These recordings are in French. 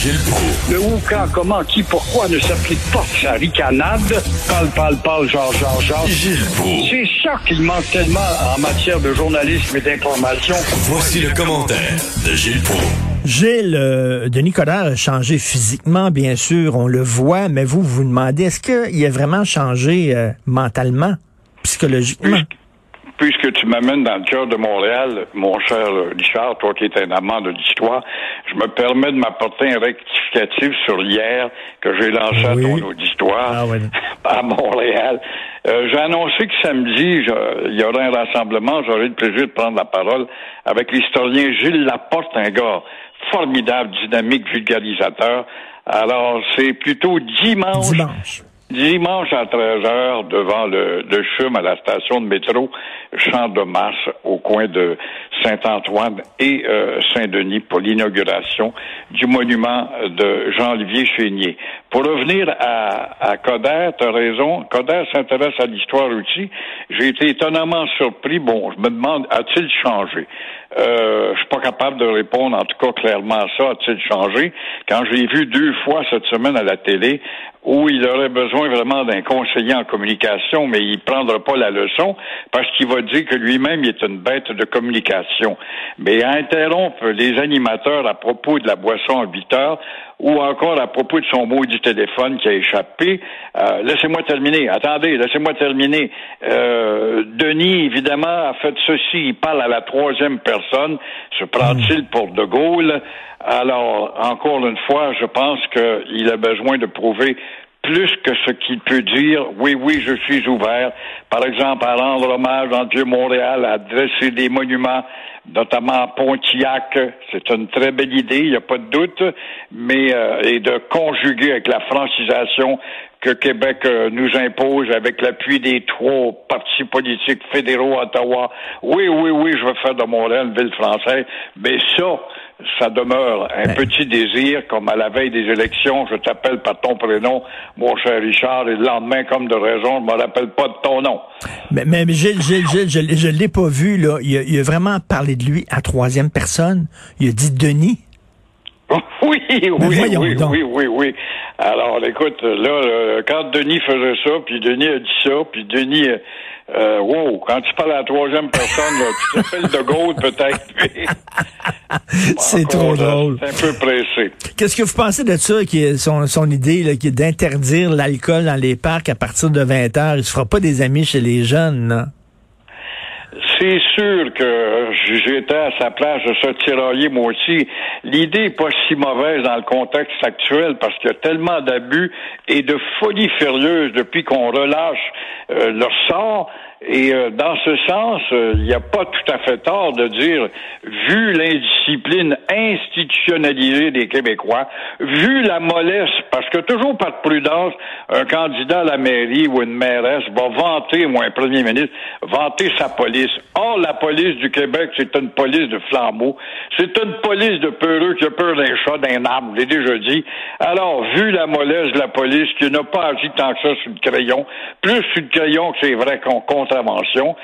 Gilles Proulx. Le où, quand, comment, qui, pourquoi ne s'applique pas sa ricanade? Parle, parle, parle, genre, genre, genre. Gilles Proulx. C'est ça qu'il manque tellement en matière de journalisme et d'information. Voici le commentaire de Gilles Proulx. Gilles, euh, Denis Coderre a changé physiquement, bien sûr, on le voit, mais vous, vous vous demandez, est-ce qu'il a vraiment changé euh, mentalement, psychologiquement? Puisque tu m'amènes dans le cœur de Montréal, mon cher Richard, toi qui es un amant de l'histoire, je me permets de m'apporter un rectificatif sur l'hier que j'ai lancé Oui. à ton auditoire Ah à Montréal. Euh, j'ai annoncé que samedi, je- il y aurait un rassemblement. J'aurai le plaisir de prendre la parole avec l'historien Gilles Laporte, un gars formidable, dynamique, vulgarisateur. Alors, c'est plutôt dimanche Dimanche. Dimanche à 13h, devant le, le CHUM à la station de métro Champ de Mars, au coin de Saint-Antoine et euh, Saint-Denis, pour l'inauguration du monument de Jean-Olivier Chénier. Pour revenir à, à Coder, tu as raison, Coder s'intéresse à l'histoire aussi. J'ai été étonnamment surpris. Bon, je me demande, a-t-il changé? Euh, je suis pas capable de répondre, en tout cas clairement à ça, a-t-il changé? Quand j'ai vu deux fois cette semaine à la télé où il aurait besoin vraiment d'un conseiller en communication, mais il prendra pas la leçon parce qu'il va dire que lui-même est une bête de communication. Mais interrompre les animateurs à propos de la boisson à 8 heures ou encore à propos de son maudit téléphone qui a échappé. Euh, laissez-moi terminer. Attendez, laissez-moi terminer. Euh, Denis, évidemment, a fait ceci. Il parle à la troisième personne. Se prend-il pour De Gaulle? Alors, encore une fois, je pense qu'il a besoin de prouver plus que ce qu'il peut dire, oui, oui, je suis ouvert, par exemple, à rendre hommage dans Dieu-Montréal, à dresser des monuments, notamment à Pontiac, c'est une très belle idée, il n'y a pas de doute, mais euh, et de conjuguer avec la francisation que Québec euh, nous impose avec l'appui des trois partis politiques fédéraux à Ottawa. Oui, oui, oui, je veux faire de Montréal une ville française, mais ça, ça demeure un petit désir, comme à la veille des élections, je t'appelle par ton prénom, mon cher Richard, et le lendemain, comme de raison, je me rappelle pas de ton nom. Mais, mais mais Gilles, Gilles, Gilles, je, l'ai- je l'ai pas vu, là. Il a, il a vraiment parlé de lui à troisième personne. Il a dit Denis. Oui, oui, voyons oui, oui, oui, oui. Alors, écoute, là, euh, quand Denis faisait ça, puis Denis a dit ça, puis Denis, euh, euh, wow, quand tu parles à la troisième personne, là, tu t'appelles De Gaulle, peut-être. C'est trop drôle. C'est un peu pressé. Qu'est-ce que vous pensez de ça, qui est son, son idée, là, qui est d'interdire l'alcool dans les parcs à partir de 20 heures? Il se fera pas des amis chez les jeunes, là. C'est sûr que j'étais à sa place de se tirailler moi aussi. L'idée est pas si mauvaise dans le contexte actuel parce qu'il y a tellement d'abus et de folie furieuse depuis qu'on relâche euh, leur sort. Et euh, dans ce sens, euh, il n'y a pas tout à fait tort de dire, vu l'indiscipline institutionnalisée des Québécois, vu la mollesse, parce que toujours par prudence, un candidat à la mairie ou une mairesse va vanter, ou un premier ministre, vanter sa police. Or, la police du Québec, c'est une police de flambeaux. C'est une police de peureux qui a peur d'un chat, d'un arbre, je l'ai déjà dit. Alors, vu la mollesse de la police qui n'a pas agi tant que ça sur le crayon, plus sur le crayon que c'est vrai qu'on contravention,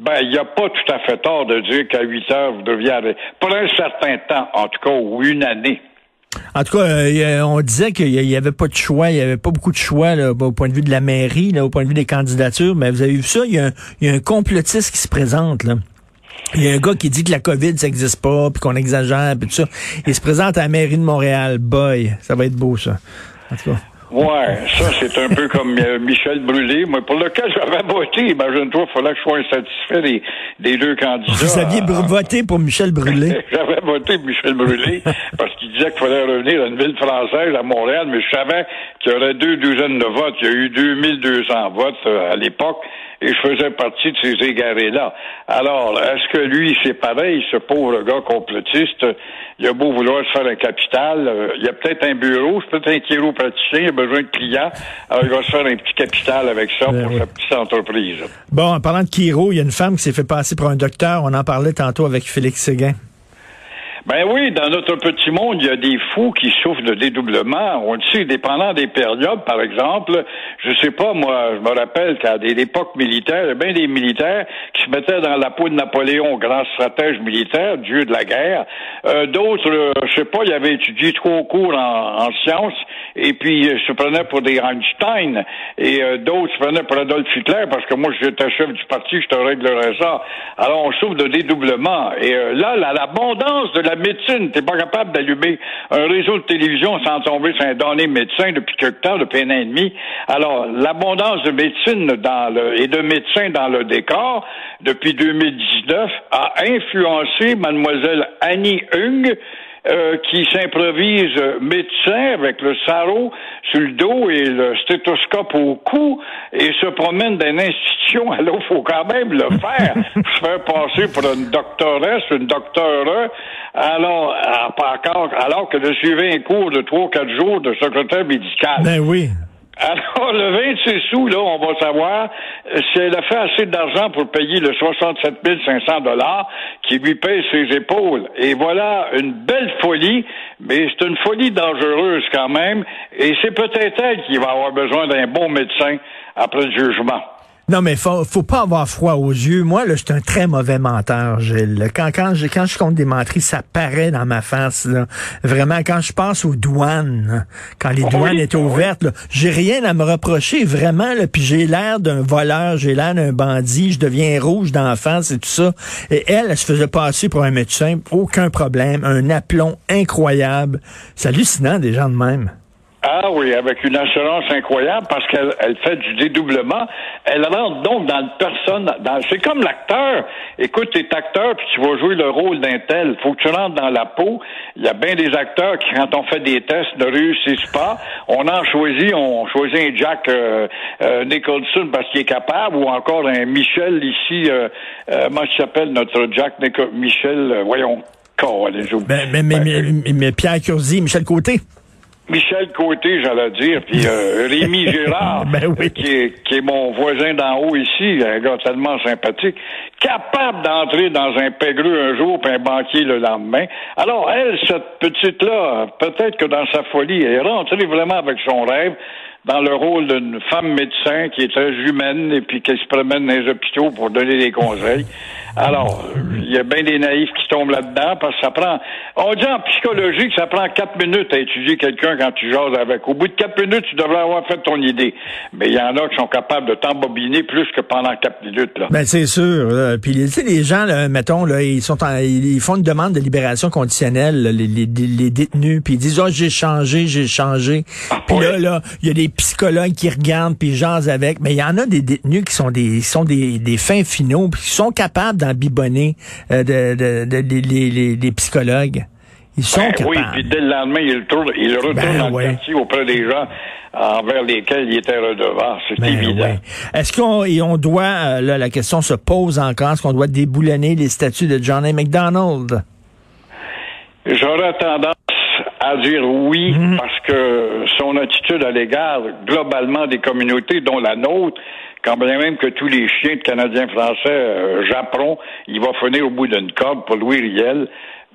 ben, il n'y a pas tout à fait tort de dire qu'à 8 heures, vous deviez arrêter. Pour un certain temps, en tout cas, ou une année. En tout cas, euh, on disait qu'il n'y avait pas de choix, il n'y avait pas beaucoup de choix là, au point de vue de la mairie, là, au point de vue des candidatures. Mais vous avez vu ça, il y, a un- il y a un complotiste qui se présente. Là. Il y a un gars qui dit que la COVID, ça n'existe pas, puis qu'on exagère, puis tout ça. Il se présente à la mairie de Montréal. Boy, ça va être beau, ça. En tout cas. Ouais, ça c'est un peu comme euh, Michel Brûlé, moi pour lequel j'avais voté. Imagine-toi, il fallait que je sois insatisfait des, des deux candidats. Vous aviez voté pour Michel Brûlé. J'avais voté Michel Brûlé parce qu'il disait qu'il fallait revenir à une ville française, à Montréal, mais je savais qu'il y aurait deux douzaines de votes. Il y a eu 2200 votes euh, à l'époque. Et je faisais partie de ces égarés-là. Alors, est-ce que lui, c'est pareil, ce pauvre gars complotiste, il a beau vouloir se faire un capital, euh, il y a peut-être un bureau, c'est peut-être un chiropraticien, il a besoin de clients, alors il va se faire un petit capital avec ça Ben pour oui. sa petite entreprise. Bon, en parlant de Kiro, il y a une femme qui s'est fait passer pour un docteur. On en parlait tantôt avec Félix Séguin. Ben oui, dans notre petit monde, il y a des fous qui souffrent de dédoublement. On le sait, dépendant des périodes, par exemple. Je sais pas, moi, je me rappelle qu'à des époques militaires, il y a bien des militaires qui se mettaient dans la peau de Napoléon, grand stratège militaire, dieu de la guerre. Euh, D'autres, euh, je sais pas, ils avaient étudié trop court en, en sciences et puis euh, se prenaient pour des Einstein. Et euh, d'autres se prenaient pour Adolf Hitler parce que moi, j'étais chef du parti, je te réglerais ça. Alors, on souffre de dédoublement. Et euh, là, la- l'abondance de la médecine, t'es pas capable d'allumer un réseau de télévision sans tomber sur un donné médecin depuis quelque temps, depuis un an et demi. Alors, l'abondance de médecine dans le, et de médecins dans le décor depuis 2019 a influencé mademoiselle Annie Hung, euh, qui s'improvise médecin avec le sarrau sur le dos et le stéthoscope au cou et se promène d'une institution. Alors, faut quand même le faire. se faire passer pour une doctoresse, une docteure. Alors, à- alors que de suivre un cours de trois, quatre jours de secrétaire médical. Ben oui. Alors, le 26 sous, là, on va savoir si elle a fait assez d'argent pour payer le 67 500 dollars qui lui paye ses épaules. Et voilà une belle folie, mais c'est une folie dangereuse quand même. Et c'est peut-être elle qui va avoir besoin d'un bon médecin après le jugement. Non, mais faut, faut pas avoir froid aux yeux. Moi, là, je suis un très mauvais menteur, Gilles. Quand, quand, je, quand je compte des menteries, ça paraît dans ma face. Là. Vraiment, quand je pense aux douanes, quand les Oui, douanes étaient oui. ouvertes, j'ai rien à me reprocher, vraiment. Là, puis j'ai l'air d'un voleur, j'ai l'air d'un bandit, je deviens rouge d'en face et tout ça. Et elle, elle se faisait passer pour un médecin, aucun problème, un aplomb incroyable. C'est hallucinant, des gens de même. Ah oui, avec une assurance incroyable parce qu'elle elle fait du dédoublement. Elle rentre donc dans le personne. Dans, c'est comme l'acteur. Écoute, t'es acteur puis tu vas jouer le rôle d'un tel. Faut que tu rentres dans la peau. Il y a bien des acteurs qui, quand on fait des tests, ne réussissent pas. On en choisit, on choisit un Jack euh, euh, Nicholson parce qu'il est capable, ou encore un Michel ici. Euh, euh, comment il s'appelle notre Jack Nico- Michel? euh, voyons. Allez, j'oublie. Ben, mais, mais, Ben, mais, mais Pierre Curzi, Michel Côté. Michel Côté, j'allais dire, puis euh, Rémi Gérard, Ben oui. qui, est, qui est mon voisin d'en haut ici, un gars tellement sympathique, capable d'entrer dans un pégreux un jour, puis un banquier le lendemain. Alors, elle, cette petite-là, peut-être que dans sa folie, elle est rentrée vraiment avec son rêve dans le rôle d'une femme médecin qui est très humaine et puis qui se promène dans les hôpitaux pour donner des conseils. Alors, il y a bien des naïfs qui tombent là-dedans parce que ça prend. On dit en psychologie que ça prend quatre minutes à étudier quelqu'un quand tu jases avec. Au bout de quatre minutes, tu devrais avoir fait ton idée. Mais il y en a qui sont capables de t'embobiner plus que pendant quatre minutes. Là. Ben c'est sûr. là. Puis tu sais, les gens, là, mettons, là, ils sont en- ils font une demande de libération conditionnelle, là, les, les, les détenus, puis ils disent oh, j'ai changé, j'ai changé. Puis ouais. là, là, il y a des psychologues qui regardent puis ils jasent avec. Mais il y en a des détenus qui sont des sont des, des fins finaux, puis qui sont capables d'embibonner euh, de, de, de- les, les, les- les psychologues. Ils sont Ben capables. oui, puis dès le lendemain, il retourne, il retourne Ben dans ouais. le quartier auprès des gens envers lesquels il était redevant. C'est Ben évident. ouais. Est-ce qu'on on doit, euh, là, la question se pose encore, est-ce qu'on doit déboulonner les statuts de John A. McDonald? J'aurais tendance à dire oui parce que son attitude à l'égard globalement des communautés, dont la nôtre, quand bien même que tous les chiens de Canadiens français euh, japperont, il va finir au bout d'une corde pour Louis Riel,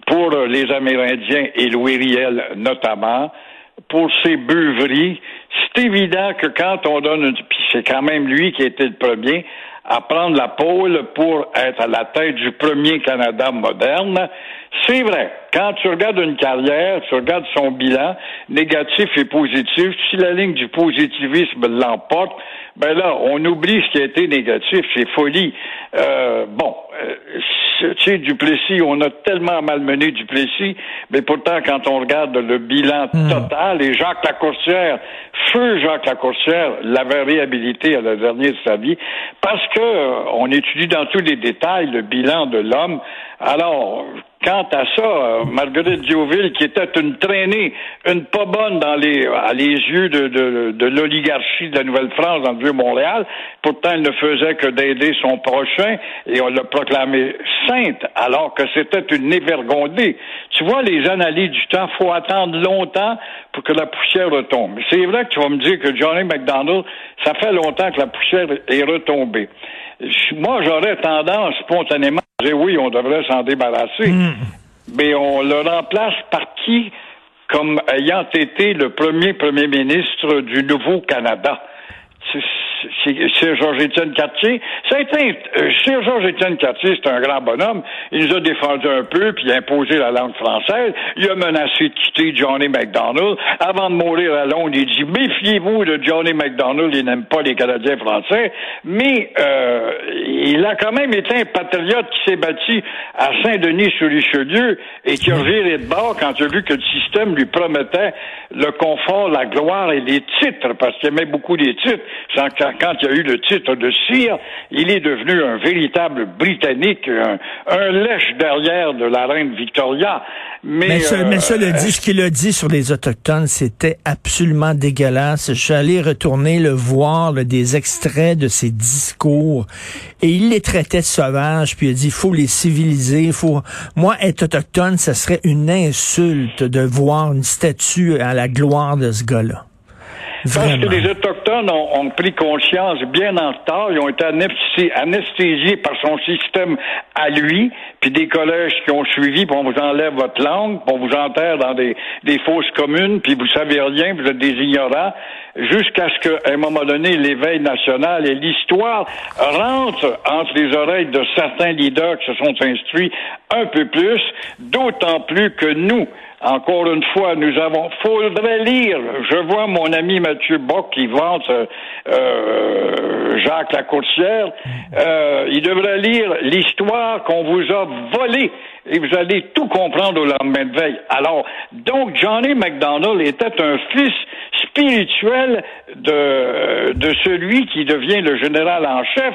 pour euh, les Amérindiens et Louis Riel notamment, pour ses beuveries. C'est évident que quand on donne une... Puis c'est quand même lui qui a été le premier à prendre la pôle pour être à la tête du premier Canada moderne. C'est vrai. Quand tu regardes une carrière, tu regardes son bilan, négatif et positif, si la ligne du positivisme l'emporte, ben là, on oublie ce qui a été négatif, c'est folie. Euh, bon, euh, tu sais, Duplessis, on a tellement malmené Duplessis, mais pourtant, quand on regarde le bilan total, et Jacques Lacourcière, feu Jacques Lacourcière, l'avait réhabilité à la dernière de sa vie, parce que euh, on étudie dans tous les détails le bilan de l'homme. Alors, quant à ça, euh, Marguerite Dioville, qui était une traînée, une pas bonne dans les, à les yeux de, de, de l'oligarchie de la Nouvelle-France dans le Vieux-Montréal, pourtant elle ne faisait que d'aider son prochain et on l'a proclamée sainte alors que c'était une évergondée. Tu vois, les analyses du temps, faut attendre longtemps pour que la poussière retombe. C'est vrai que tu vas me dire que Johnny McDonald, ça fait longtemps que la poussière est retombée. Moi, j'aurais tendance spontanément à dire oui, on devrait s'en débarrasser. Mais on le remplace par qui? Comme ayant été le premier premier ministre du Nouveau-Canada? C'est Georges-Étienne Cartier. Euh, Georges-Étienne Cartier, c'est un grand bonhomme. Il nous a défendu un peu, puis a imposé la langue française. Il a menacé de quitter Johnny McDonald. Avant de mourir à Londres, il dit, méfiez-vous de Johnny McDonald, il n'aime pas les Canadiens français. Mais euh, il a quand même été un patriote qui s'est bâti à Saint-Denis-sur-Richelieu et qui a viré de bord quand il a vu que le système lui promettait le confort, la gloire et les titres, parce qu'il aimait beaucoup les titres quand il a eu le titre de sire, il est devenu un véritable Britannique, un, lèche derrière de la reine Victoria. Mais, mais, ça, le dit, ce qu'il a dit sur les Autochtones, c'était absolument dégueulasse. Je suis allé retourner le voir, des extraits de ses discours, et il les traitait de sauvages, puis il a dit, il faut les civiliser, faut... Moi, être autochtone, ça serait une insulte de voir une statue à la gloire de ce gars-là. Parce que les Autochtones ont, pris conscience bien en retard, ils ont été anesthésiés par son système à lui, puis des collèges qui ont suivi, puis on vous enlève votre langue, puis on vous enterre dans des, des fausses communes, puis vous savez rien, vous êtes des ignorants, jusqu'à ce qu'à un moment donné, l'éveil national et l'histoire rentrent entre les oreilles de certains leaders qui se sont instruits un peu plus, d'autant plus que nous, encore une fois, nous avons. Faudrait lire. Je vois mon ami Mathieu Bock qui vante euh, euh, Jacques Lacourcière. Euh, il devrait lire l'histoire qu'on vous a volée et vous allez tout comprendre au lendemain de veille. Alors, donc, Johnny McDonald était un fils spirituel de, de celui qui devient le général en chef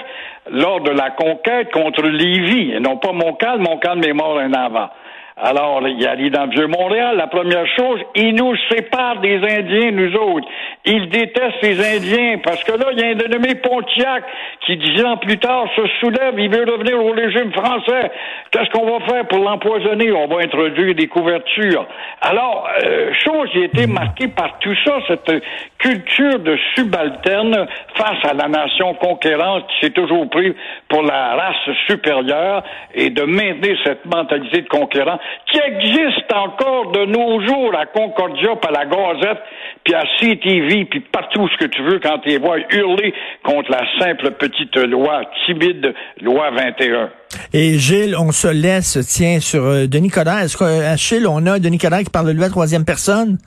lors de la conquête contre Lévis, et non pas Montcalm, Montcalm est mort un avant. Alors, il y a dans le Vieux-Montréal, la première chose, il nous sépare des Indiens, nous autres. Il déteste les Indiens, parce que là, il y a un dénommé Pontiac qui, dix ans plus tard, se soulève, il veut revenir au régime français. Qu'est-ce qu'on va faire pour l'empoisonner? On va introduire des couvertures. Alors, euh, chose qui a été marquée par tout ça, cette culture de subalterne face à la nation conquérante qui s'est toujours pris pour la race supérieure et de maintenir cette mentalité de conquérant qui existe encore de nos jours à Concordia, puis à la Gazette, puis à CTV, puis partout ce que tu veux quand tu les vois hurler contre la simple petite loi timide, loi 21. Et Gilles, on se laisse, tiens, sur euh, Denis Coderre. Est-ce qu'à Gilles, on a Denis Coderre qui parle de lui à troisième personne?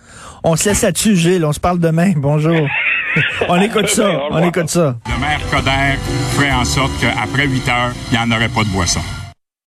On se laisse là-dessus, Gilles. On se parle demain. Bonjour. on écoute ça. On écoute ça. Le maire Coderre ferait en sorte qu'après 8 heures, il n'y en aurait pas de boisson.